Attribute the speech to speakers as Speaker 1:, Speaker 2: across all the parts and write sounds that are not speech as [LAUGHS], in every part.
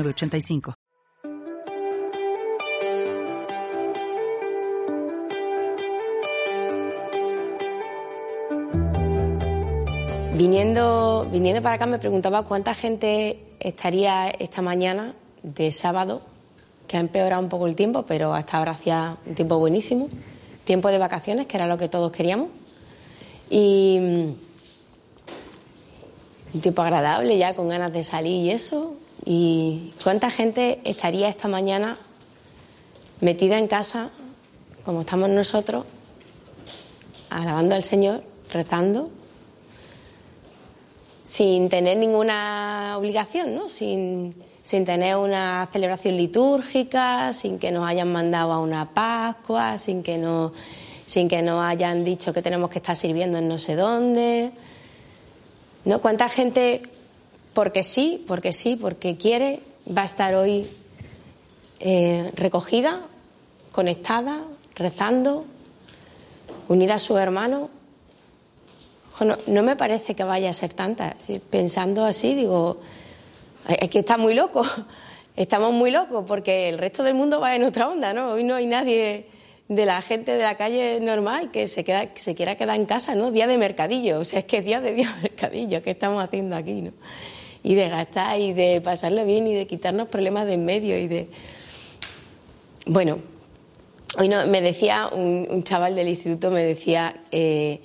Speaker 1: 85
Speaker 2: Viniendo, viniendo para acá me preguntaba cuánta gente estaría esta mañana de sábado, que ha empeorado un poco el tiempo, pero hasta ahora hacía un tiempo buenísimo, tiempo de vacaciones, que era lo que todos queríamos, y mm, un tiempo agradable ya, con ganas de salir y eso, ¿Y cuánta gente estaría esta mañana metida en casa, como estamos nosotros, alabando al Señor, rezando, sin tener ninguna obligación, ¿no? sin, sin tener una celebración litúrgica, sin que nos hayan mandado a una Pascua, sin que, no, sin que nos hayan dicho que tenemos que estar sirviendo en no sé dónde? ¿No? ¿Cuánta gente porque sí, porque sí, porque quiere, va a estar hoy eh, recogida, conectada, rezando, unida a su hermano. No, me parece que vaya a ser tanta. Pensando así, digo, es que está muy loco. [LAUGHS] Estamos muy locos porque el resto del mundo va en otra onda, ¿no? Hoy no hay nadie de la gente de la calle normal que se, queda, se quiera quedar en casa, ¿no? Día de mercadillo, o sea, es que es día de [LAUGHS] día de mercadillo, ¿qué estamos haciendo aquí, no? Y de gastar y de pasarlo bien y de quitarnos problemas de en medio y de... Bueno, hoy no, me decía un, chaval del instituto, me decía, eh,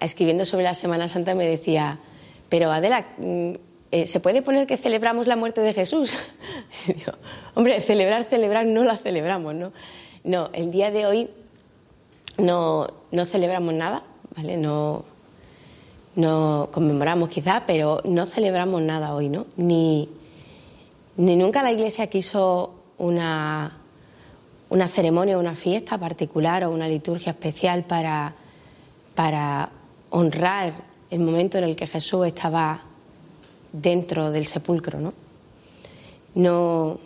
Speaker 2: escribiendo sobre la Semana Santa, me decía, pero Adela, mm, eh, ¿se puede poner que celebramos la muerte de Jesús? [LAUGHS] Hombre, celebrar, celebrar, no la celebramos, ¿no? No, el día de hoy no, no celebramos nada, ¿vale? No, no conmemoramos quizá, pero no celebramos nada hoy, ¿no? Ni, ni nunca la Iglesia quiso una, una ceremonia, una fiesta particular o una liturgia especial para, para honrar el momento en el que Jesús estaba dentro del sepulcro, ¿no? No,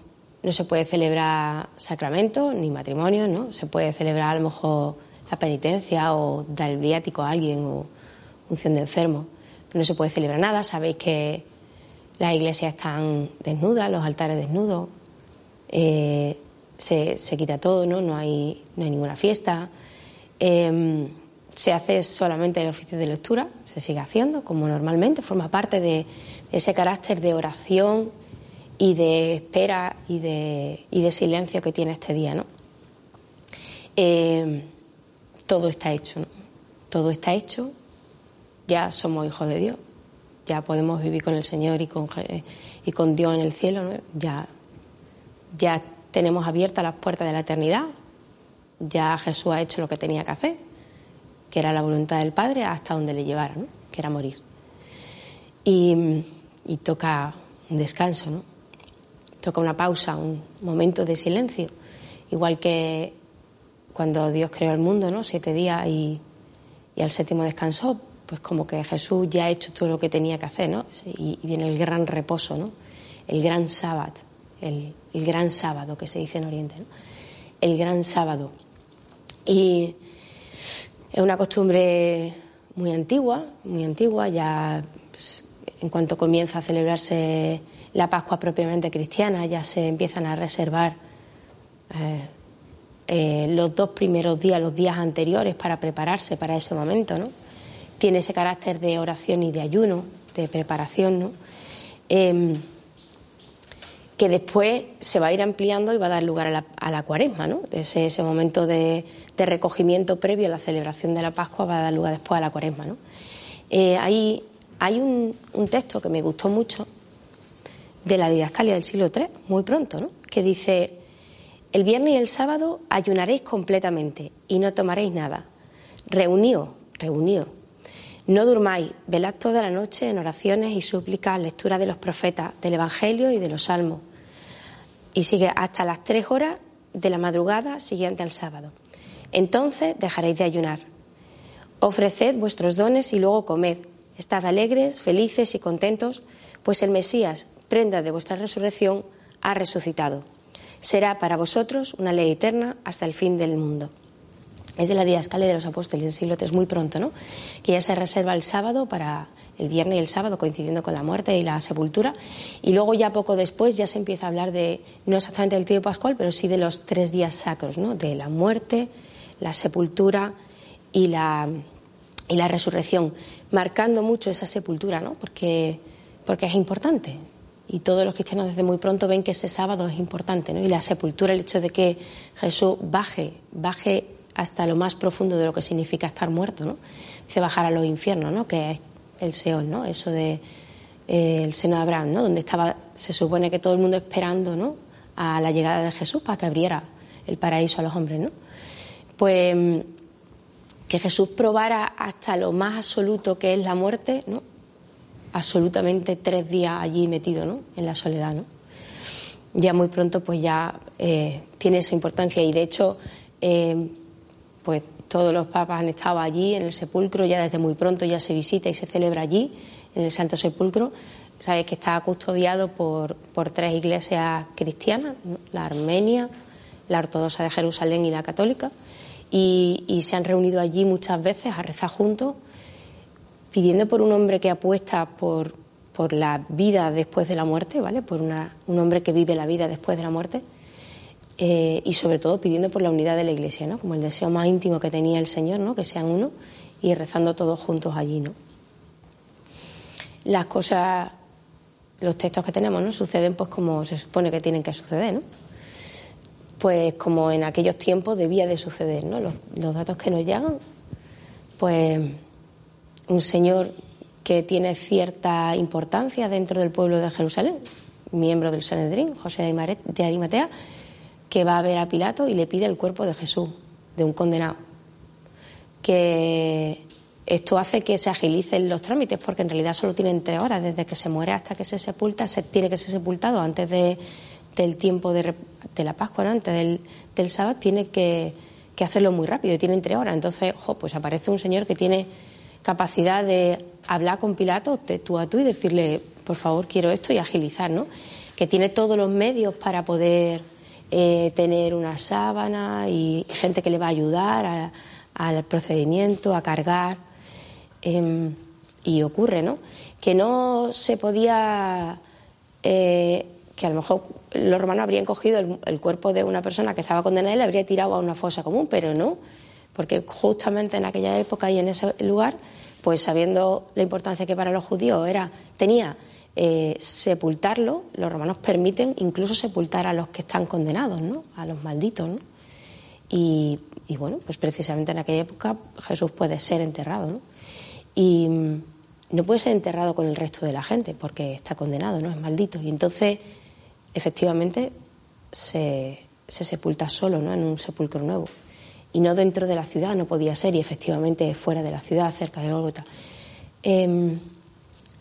Speaker 2: no se puede celebrar sacramentos ni matrimonio, ¿no? Se puede celebrar a lo mejor la penitencia o dar el viático a alguien o función de enfermo. no se puede celebrar nada, sabéis que las iglesias están desnudas, los altares desnudos, eh, se, quita todo, ¿no? No, hay, no hay ninguna fiesta. Em, se hace solamente el oficio de lectura, se sigue haciendo como normalmente, forma parte de, ese carácter de oración y de espera y de, y de silencio que tiene este día. ¿no? Em, todo está hecho, ¿no? todo está hecho ya somos hijos de Dios, ya podemos vivir con el Señor y con, y con Dios en el cielo, ya, ya tenemos abiertas las puertas de la eternidad, ya Jesús ha hecho lo que tenía que hacer, que era la voluntad del Padre hasta donde le llevara, que era morir. Y, y toca un descanso, ¿no? toca una pausa, un momento de silencio, igual que cuando Dios creó el mundo, ¿no? siete días y, y al séptimo descansó, pues como que Jesús ya ha hecho todo lo que tenía que hacer, ¿no? Y, viene el gran reposo, ¿no? El gran sábado, el, gran sábado que se dice en Oriente, ¿no? El gran sábado. Y es una costumbre muy antigua, muy antigua, ya pues, en cuanto comienza a celebrarse la Pascua propiamente cristiana, ya se empiezan a reservar eh, eh, los dos primeros días, los días anteriores, para prepararse para ese momento, ¿no? Tiene ese carácter de oración y de ayuno, de preparación, ¿no? Em, que después se va a ir ampliando y va a dar lugar a la, cuaresma, ¿no? Ese, ese momento de, recogimiento previo a la celebración de la Pascua va a dar lugar después a la cuaresma, ¿no? Eh, hay, un, texto que me gustó mucho de la didascalia del siglo III, muy pronto, ¿no? Que dice, el viernes y el sábado ayunaréis completamente y no tomaréis nada. Reuníos, reuníos no durmáis, velad toda la noche en oraciones y súplicas, lectura de los profetas, del Evangelio y de los salmos. Y sigue hasta las tres horas de la madrugada siguiente al sábado. Entonces dejaréis de ayunar. Ofreced vuestros dones y luego comed. Estad alegres, felices y contentos, pues el Mesías, prenda de vuestra resurrección, ha resucitado. Será para vosotros una ley eterna hasta el fin del mundo. Es de la Diascalia de los Apóstoles del siglo III, muy pronto, ¿no? Que ya se reserva el sábado para el viernes y el sábado, coincidiendo con la muerte y la sepultura. Y luego, ya poco después, ya se empieza a hablar de, no exactamente del tío pascual, pero sí de los tres días sacros, ¿no? De la muerte, la sepultura y la, y la resurrección, marcando mucho esa sepultura, ¿no? Porque, porque es importante. Y todos los cristianos desde muy pronto ven que ese sábado es importante, ¿no? Y la sepultura, el hecho de que Jesús baje, baje hasta lo más profundo de lo que significa estar muerto, ¿no? Dice bajar a los infiernos, ¿no? Que es el Seol, ¿no? Eso de eh, el seno de Abraham, ¿no? Donde estaba, se supone que todo el mundo esperando, ¿no? A la llegada de Jesús para que abriera el paraíso a los hombres, ¿no? Pues que Jesús probara hasta lo más absoluto que es la muerte, ¿no? Absolutamente tres días allí metido, ¿no? En la soledad, ¿no? Ya muy pronto, pues ya eh, tiene esa importancia y de hecho, eh, pues todos los papas han estado allí en el sepulcro, ya desde muy pronto ya se visita y se celebra allí, en el Santo Sepulcro. Sabéis que está custodiado por, por tres iglesias cristianas, la armenia, la ortodoxa de Jerusalén y la católica y, se han reunido allí muchas veces a rezar juntos, pidiendo por un hombre que apuesta por, por la vida después de la muerte, ¿vale? Por un hombre que vive la vida después de la muerte. Eh, y sobre todo pidiendo por la unidad de la Iglesia, ¿no? Como el deseo más íntimo que tenía el Señor, ¿no? Que sean uno y rezando todos juntos allí, ¿no? Las cosas, los textos que tenemos, ¿no? Suceden pues como se supone que tienen que suceder, ¿no? pues como en aquellos tiempos debía de suceder, ¿no? Los, datos que nos llegan, pues un señor que tiene cierta importancia dentro del pueblo de Jerusalén, miembro del Sanedrín, José de Arimatea, que va a ver a Pilato y le pide el cuerpo de Jesús, de un condenado. Que esto hace que se agilicen los trámites, porque en realidad solo tienen tres horas, desde que se muere hasta que se sepulta, se tiene que ser sepultado antes de del tiempo de, la Pascua, antes del, sábado, tiene que, hacerlo muy rápido y tiene tres horas. Entonces, pues aparece un señor que tiene capacidad de hablar con Pilato de tú a tú y decirle, por favor, quiero esto y agilizar, ¿no? Que tiene todos los medios para poder eh, tener una sábana y gente que le va a ayudar al procedimiento, a cargar. Em, y ocurre, ¿no? Que no se podía eh, que a lo mejor los romanos habrían cogido el, cuerpo de una persona que estaba condenada y le habría tirado a una fosa común, pero no, porque justamente en aquella época y en ese lugar, pues sabiendo la importancia que para los judíos era, tenía eh, sepultarlo, los romanos permiten incluso sepultar a los que están condenados, ¿no? A los malditos, ¿no? Y, bueno, pues precisamente en aquella época Jesús puede ser enterrado. Y mm, no puede ser enterrado con el resto de la gente porque está condenado, ¿no? Es maldito. Y entonces efectivamente se, sepulta solo ¿no? en un sepulcro nuevo. Y no dentro de la ciudad, no podía ser, y efectivamente fuera de la ciudad, cerca de Golgota. Em,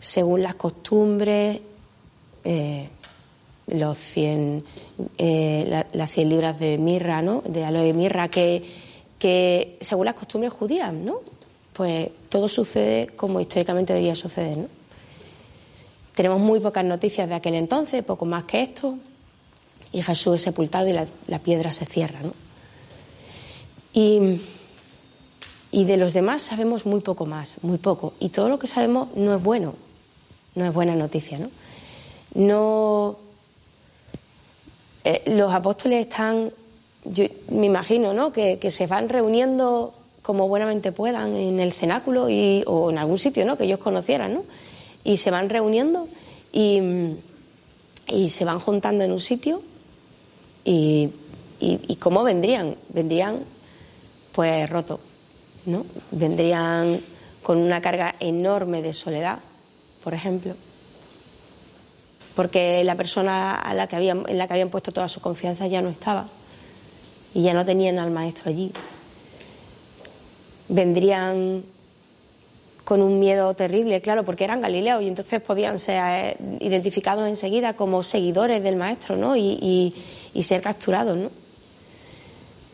Speaker 2: según las costumbres, eh, los 100, eh, las 100 libras de mirra, ¿no? de aloe mirra, que, que según las costumbres judías, ¿no? pues todo sucede como históricamente debía suceder. ¿no? Tenemos muy pocas noticias de aquel entonces, poco más que esto, y Jesús es sepultado y la, piedra se cierra. ¿no? Y, de los demás sabemos muy poco más, muy poco. Y todo lo que sabemos no es bueno, no es buena noticia. No, no eh, los apóstoles están, yo me imagino, ¿no? Que, que, se van reuniendo como buenamente puedan en el cenáculo y, o en algún sitio, ¿no? Que ellos conocieran, ¿no? y se van reuniendo y, se van juntando en un sitio y, cómo vendrían, vendrían pues rotos, ¿no? Vendrían con una carga enorme de soledad, por ejemplo, porque la persona a la que habían, en la que habían puesto toda su confianza ya no estaba y ya no tenían al maestro allí. Vendrían con un miedo terrible, claro, porque eran galileos y entonces podían ser eh, identificados enseguida como seguidores del maestro, ¿no? Y, ser capturados, ¿no?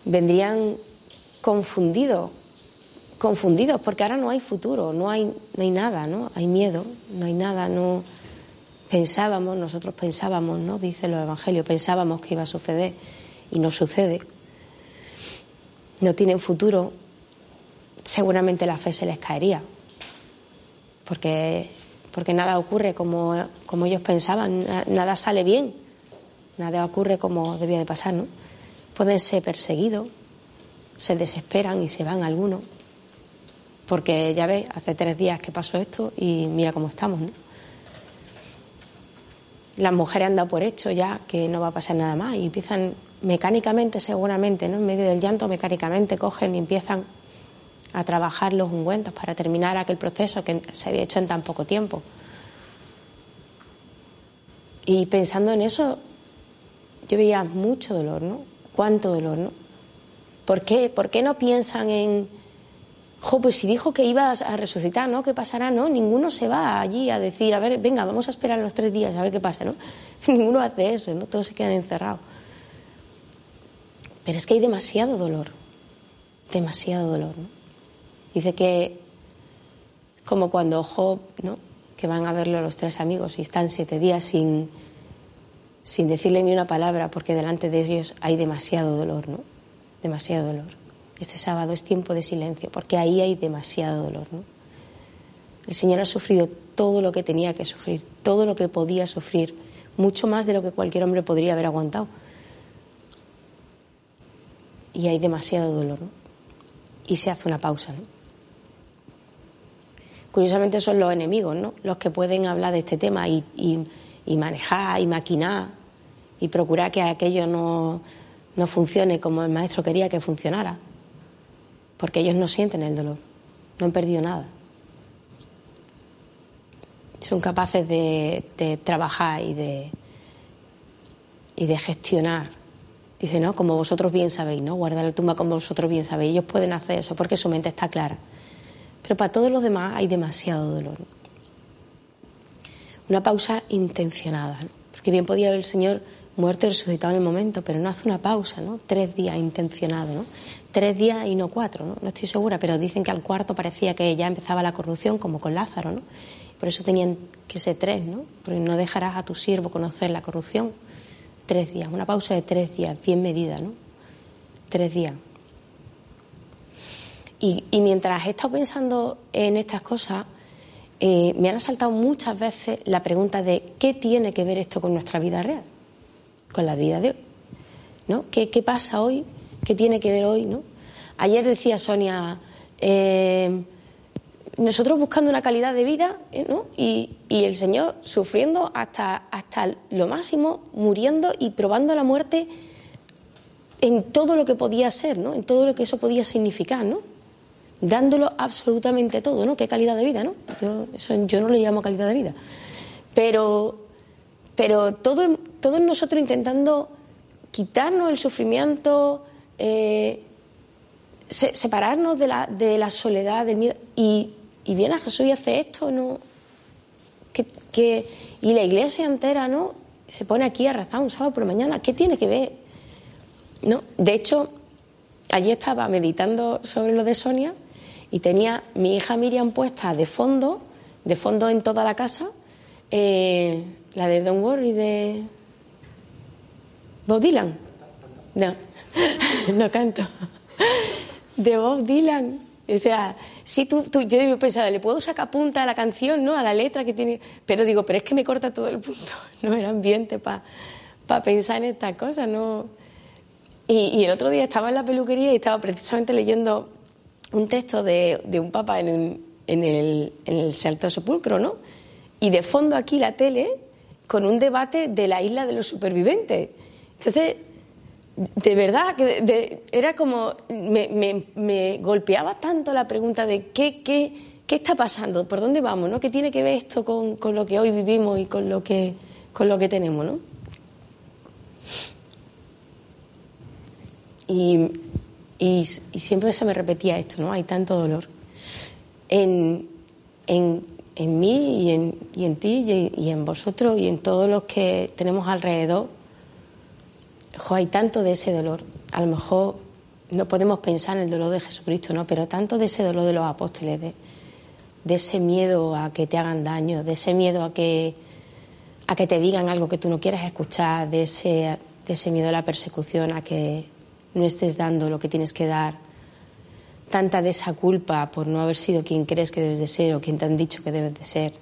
Speaker 2: Vendrían confundidos, confundidos, porque ahora no hay futuro, no hay, no hay nada, ¿no? Hay miedo, no hay nada, no pensábamos, nosotros pensábamos, ¿no? Dice los evangelios, pensábamos que iba a suceder y no sucede. No tienen futuro, seguramente la fe se les caería porque, porque nada ocurre como, como ellos pensaban, nada sale bien, nada ocurre como debía de pasar, ¿no? Pueden ser perseguidos, se desesperan y se van algunos, porque ya ves, hace tres días que pasó esto y mira cómo estamos, ¿no? Las mujeres han dado por hecho ya que no va a pasar nada más y empiezan mecánicamente, seguramente, ¿no? En medio del llanto, mecánicamente cogen y empiezan a trabajar los ungüentos para terminar aquel proceso que se había hecho en tan poco tiempo. Y pensando en eso, yo veía mucho dolor, ¿no? ¿Cuánto dolor, no? ¿Por qué, ¿Por qué no piensan en, jo, pues si dijo que iba a resucitar, ¿no? ¿Qué pasará? No, ninguno se va allí a decir, a ver, venga, vamos a esperar los tres días a ver qué pasa, ¿no? [LAUGHS] ninguno hace eso, ¿no? Todos se quedan encerrados. Pero es que hay demasiado dolor, demasiado dolor, ¿no? Dice que como cuando Job, ¿no? que van a verlo los tres amigos y están siete días sin, sin decirle ni una palabra porque delante de ellos hay demasiado dolor, ¿no? Demasiado dolor. Este sábado es tiempo de silencio porque ahí hay demasiado dolor, ¿no? El Señor ha sufrido todo lo que tenía que sufrir, todo lo que podía sufrir, mucho más de lo que cualquier hombre podría haber aguantado. Y hay demasiado dolor, ¿no? Y se hace una pausa, ¿no? curiosamente son los enemigos, ¿no? Los que pueden hablar de este tema y, manejar y maquinar y procurar que aquello no, no funcione como el maestro quería que funcionara. Porque ellos no sienten el dolor, no han perdido nada. Son capaces de, trabajar y de, y de gestionar. Dice, ¿no? Como vosotros bien sabéis, ¿no? Guardar la tumba como vosotros bien sabéis. Ellos pueden hacer eso porque su mente está clara. Pero para todos los demás hay demasiado dolor. Una pausa intencionada, porque bien podía haber el Señor muerto y resucitado en el momento, pero no hace una pausa, ¿no? Tres días intencionado, ¿no? Tres días y no cuatro, ¿no? No estoy segura, pero dicen que al cuarto parecía que ya empezaba la corrupción, como con Lázaro, ¿no? Por eso tenían que ser tres, ¿no? Porque no dejarás a tu siervo conocer la corrupción. Tres días, una pausa de tres días, bien medida, ¿no? Tres días. Y, mientras he estado pensando en estas cosas, eh, me han asaltado muchas veces la pregunta de qué tiene que ver esto con nuestra vida real, con la vida de hoy. ¿no? ¿Qué, pasa hoy? ¿Qué tiene que ver hoy? ¿no? Ayer decía Sonia, eh, nosotros buscando una calidad de vida ¿eh? ¿no? y, y, el Señor sufriendo hasta, hasta lo máximo, muriendo y probando la muerte en todo lo que podía ser, ¿no? en todo lo que eso podía significar. ¿no? dándolo absolutamente todo, ¿no? Qué calidad de vida, ¿no? Yo, eso, yo no le llamo calidad de vida. Pero, pero todo, todos nosotros intentando quitarnos el sufrimiento, eh, separarnos de la, de la, soledad, del miedo. Y, y viene a Jesús y hace esto, ¿no? Que, y la iglesia entera, ¿no? Se pone aquí a rezar un sábado por mañana. ¿Qué tiene que ver? ¿No? De hecho, allí estaba meditando sobre lo de Sonia y tenía mi hija Miriam puesta de fondo, de fondo en toda la casa, eh, la de Don't Worry de Bob Dylan. No, [LAUGHS] no canto. De Bob Dylan. O sea, si tú, tú, yo he pensado, le puedo sacar punta a la canción, ¿no? A la letra que tiene. Pero digo, pero es que me corta todo el punto. [LAUGHS] No era ambiente para pensar en estas cosas, ¿no? Y, y, el otro día estaba en la peluquería y estaba precisamente leyendo un texto de, un papa en, en, el, en el Santo Sepulcro, ¿no? Y de fondo aquí la tele con un debate de la isla de los supervivientes. Entonces, de verdad, que era como, me, golpeaba tanto la pregunta de qué, qué, qué, está pasando, por dónde vamos, ¿no? ¿Qué tiene que ver esto con, con, lo que hoy vivimos y con lo que, con lo que tenemos, ¿no? Y y, siempre se me repetía esto, ¿no? Hay tanto dolor. En, en, en mí y en, y en ti y, en vosotros y en todos los que tenemos alrededor, hay tanto de ese dolor. A lo mejor no podemos pensar en el dolor de Jesucristo, ¿no? Pero tanto de ese dolor de los apóstoles, de, de ese miedo a que te hagan daño, de ese miedo a que, a que te digan algo que tú no quieras escuchar, de ese, de ese miedo a la persecución, a que no estés dando lo que tienes que dar, tanta de esa culpa por no haber sido quien crees que debes de ser o quien te han dicho que debes de ser,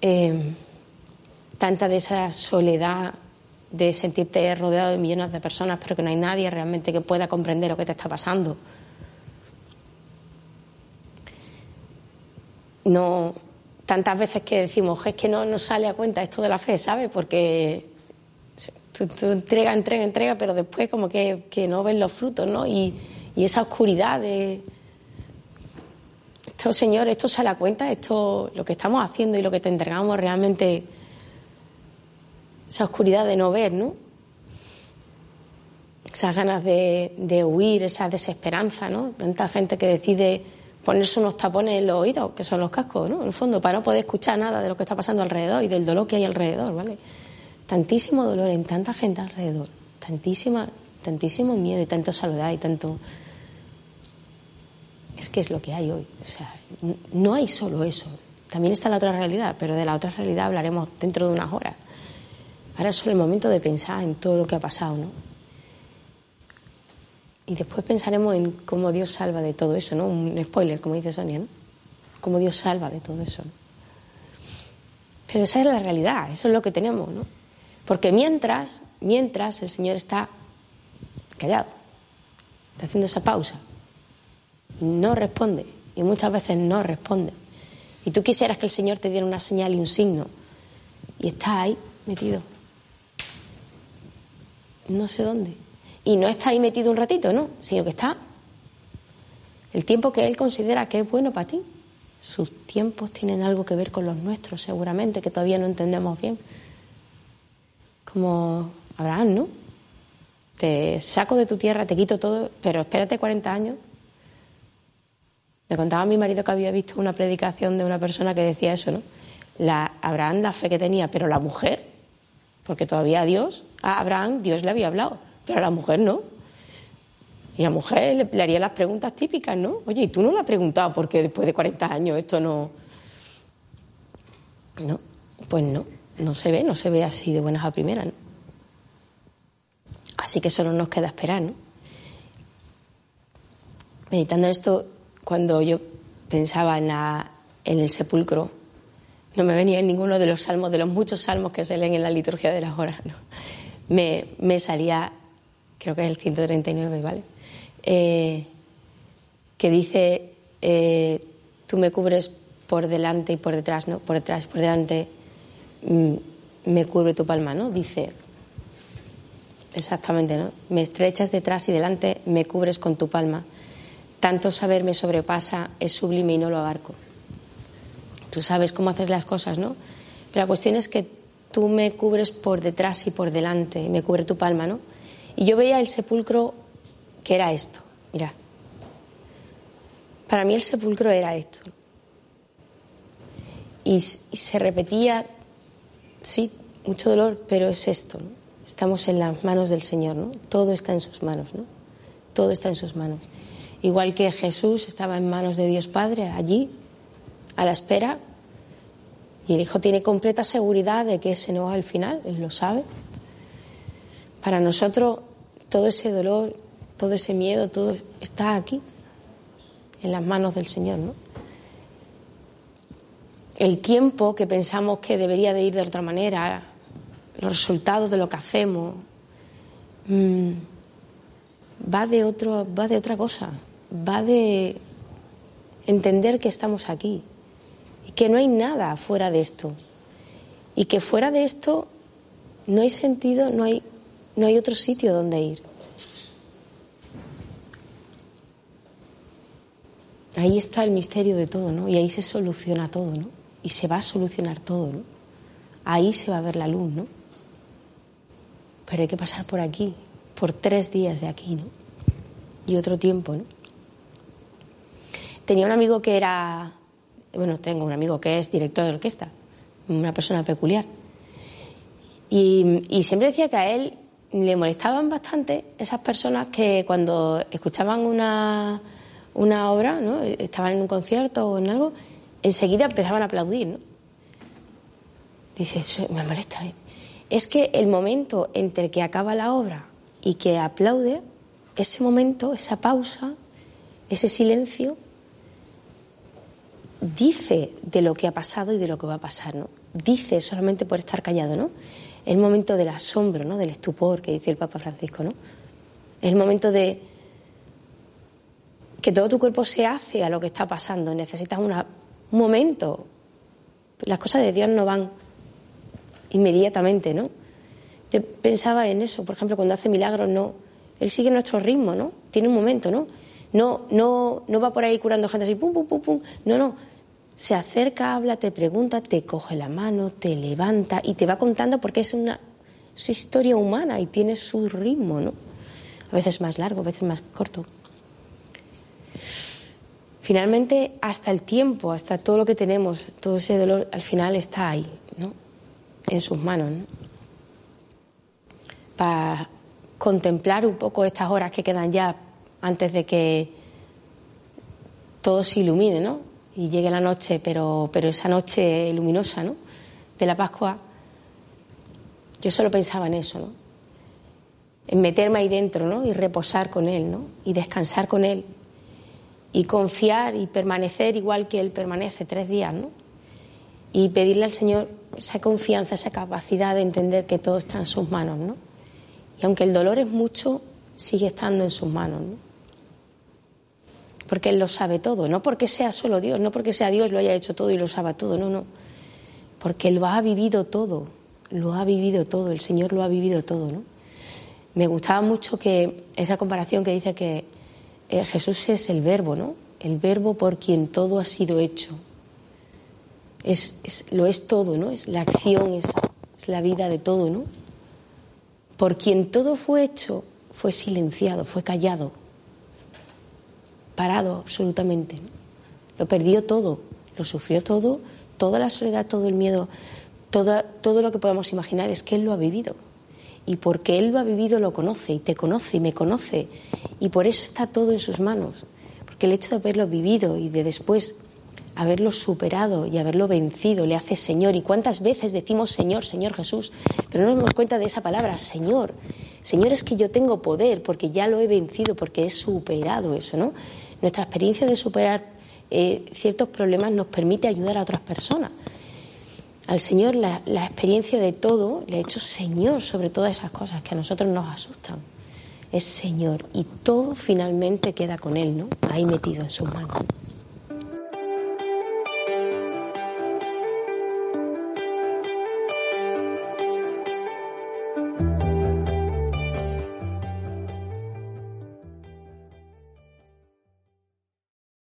Speaker 2: eh, tanta de esa soledad de sentirte rodeado de millones de personas pero que no hay nadie realmente que pueda comprender lo que te está pasando. No, tantas veces que decimos, es que no nos sale a cuenta esto de la fe, ¿sabes? Porque tú, tú entrega, entrega, entrega, pero después como que, que no ves los frutos, ¿no? Y, y esa oscuridad de esto señor esto se da cuenta esto lo que estamos haciendo y lo que te entregamos realmente esa oscuridad de no ver no esas ganas de, de huir esa desesperanza no tanta gente que decide ponerse unos tapones en los oídos que son los cascos no en el fondo para no poder escuchar nada de lo que está pasando alrededor y del dolor que hay alrededor vale tantísimo dolor en tanta gente alrededor tantísima tantísimo miedo y tanto soledad y tanto es que es lo que hay hoy. O sea, no hay solo eso. También está la otra realidad, pero de la otra realidad hablaremos dentro de unas horas. Ahora es solo el momento de pensar en todo lo que ha pasado, ¿no? Y después pensaremos en cómo Dios salva de todo eso, ¿no? Un spoiler, como dice Sonia, ¿no? Cómo Dios salva de todo eso. Pero esa es la realidad, eso es lo que tenemos, ¿no? Porque mientras, mientras el Señor está callado, está haciendo esa pausa, no responde y muchas veces no responde. Y tú quisieras que el Señor te diera una señal y un signo y está ahí metido. No sé dónde. Y no está ahí metido un ratito, no, sino que está el tiempo que Él considera que es bueno para ti. Sus tiempos tienen algo que ver con los nuestros, seguramente, que todavía no entendemos bien. Como Abraham, ¿no? Te saco de tu tierra, te quito todo, pero espérate 40 años me contaba mi marido que había visto una predicación de una persona que decía eso, ¿no? La, Abraham la fe que tenía, pero la mujer, porque todavía Dios, a Abraham Dios le había hablado, pero a la mujer no. Y la mujer le, haría las preguntas típicas, ¿no? Oye, ¿y tú no le has preguntado por qué después de 40 años esto no... No, pues no, no se ve, no se ve así de buenas a primeras, ¿no? Así que solo nos queda esperar, ¿no? Meditando esto, cuando yo pensaba en, el sepulcro, no me venía en ninguno de los salmos, de los muchos salmos que se leen en la liturgia de las horas. Me, me, salía, creo que es el 139, ¿vale? Eh, que dice, eh, tú me cubres por delante y por detrás, ¿no? Por detrás por delante mm, me cubre tu palma, ¿no? Dice, exactamente, ¿no? Me estrechas detrás y delante, me cubres con tu palma tanto saber me sobrepasa, es sublime y no lo abarco. Tú sabes cómo haces las cosas, ¿no? Pero la cuestión es que tú me cubres por detrás y por delante, me cubre tu palma, ¿no? Y yo veía el sepulcro que era esto, mira. Para mí el sepulcro era esto. Y, y se repetía, sí, mucho dolor, pero es esto, ¿no? Estamos en las manos del Señor, ¿no? Todo está en sus manos, ¿no? Todo está en sus manos. Igual que Jesús estaba en manos de Dios Padre, allí, a la espera, y el Hijo tiene completa seguridad de que ese no es el final, Él lo sabe. Para nosotros todo ese dolor, todo ese miedo, todo está aquí, en las manos del Señor. El tiempo que pensamos que debería de ir de otra manera, los resultados de lo que hacemos, mmm, va de otro, va de otra cosa, va de entender que estamos aquí y que no hay nada fuera de esto y que fuera de esto no hay sentido, no hay, no hay otro sitio donde ir. Ahí está el misterio de todo, ¿no? Y ahí se soluciona todo, ¿no? Y se va a solucionar todo, ¿no? Ahí se va a ver la luz, ¿no? Pero hay que pasar por aquí, por tres días de aquí, ¿no? Y otro tiempo, ¿no? Tenía un amigo que era bueno, tengo un amigo que es director de orquesta, una persona peculiar. Y, siempre decía que a él le molestaban bastante esas personas que cuando escuchaban una, una obra, ¿no? estaban en un concierto o en algo, enseguida empezaban a aplaudir. ¿no? Dice, me molesta. ¿eh? Es que el momento entre que acaba la obra y que aplaude, ese momento, esa pausa, ese silencio, dice de lo que ha pasado y de lo que va a pasar, ¿no? Dice solamente por estar callado, ¿no? El momento del asombro, ¿no? Del estupor que dice el Papa Francisco, ¿no? Es el momento de que todo tu cuerpo se hace a lo que está pasando. Necesitas un momento. Las cosas de Dios no van inmediatamente, ¿no? Yo pensaba en eso, por ejemplo, cuando hace milagros, no. Él sigue nuestro ritmo, ¿no? Tiene un momento, ¿no? No, no, no va por ahí curando gente así, pum, pum, pum, pum. No, no. Se acerca, habla, te pregunta, te coge la mano, te levanta y te va contando porque es una, es historia humana y tiene su ritmo, ¿no? A veces más largo, a veces más corto. Finalmente, hasta el tiempo, hasta todo lo que tenemos, todo ese dolor, al final está ahí, ¿no? En sus manos, ¿no? Para contemplar un poco estas horas que quedan ya antes de que todo se ilumine, ¿no? Y llegue la noche, pero, pero esa noche luminosa, ¿no? De la Pascua, yo solo pensaba en eso, ¿no? En meterme ahí dentro, ¿no? Y reposar con Él, ¿no? Y descansar con Él. Y confiar y permanecer igual que Él permanece tres días, ¿no? Y pedirle al Señor esa confianza, esa capacidad de entender que todo está en sus manos, ¿no? Y aunque el dolor es mucho, sigue estando en sus manos, ¿no? Porque Él lo sabe todo, no porque sea solo Dios, no porque sea Dios lo haya hecho todo y lo sabe todo, no, no, porque lo ha vivido todo, lo ha vivido todo, el Señor lo ha vivido todo, ¿no? Me gustaba mucho que esa comparación que dice que eh, Jesús es el verbo, ¿no? El verbo por quien todo ha sido hecho. Es, lo es todo, ¿no? Es la acción, es la vida de todo, ¿no? Por quien todo fue hecho, fue silenciado, fue callado, parado absolutamente. Lo perdió todo, lo sufrió todo, toda la soledad, todo el miedo, todo, todo lo que podemos imaginar es que Él lo ha vivido. Y porque Él lo ha vivido lo conoce y te conoce y me conoce. Y por eso está todo en sus manos. Porque el hecho de haberlo vivido y de después haberlo superado y haberlo vencido le hace Señor. ¿Y cuántas veces decimos Señor, Señor Jesús? Pero no nos damos cuenta de esa palabra, Señor. Señor es que yo tengo poder porque ya lo he vencido, porque he superado eso, ¿no? Nuestra experiencia de superar eh, ciertos problemas nos permite ayudar a otras personas. Al Señor la, la, experiencia de todo le ha hecho Señor sobre todas esas cosas que a nosotros nos asustan. Es Señor y todo finalmente queda con Él, ¿no? Ahí metido en sus manos.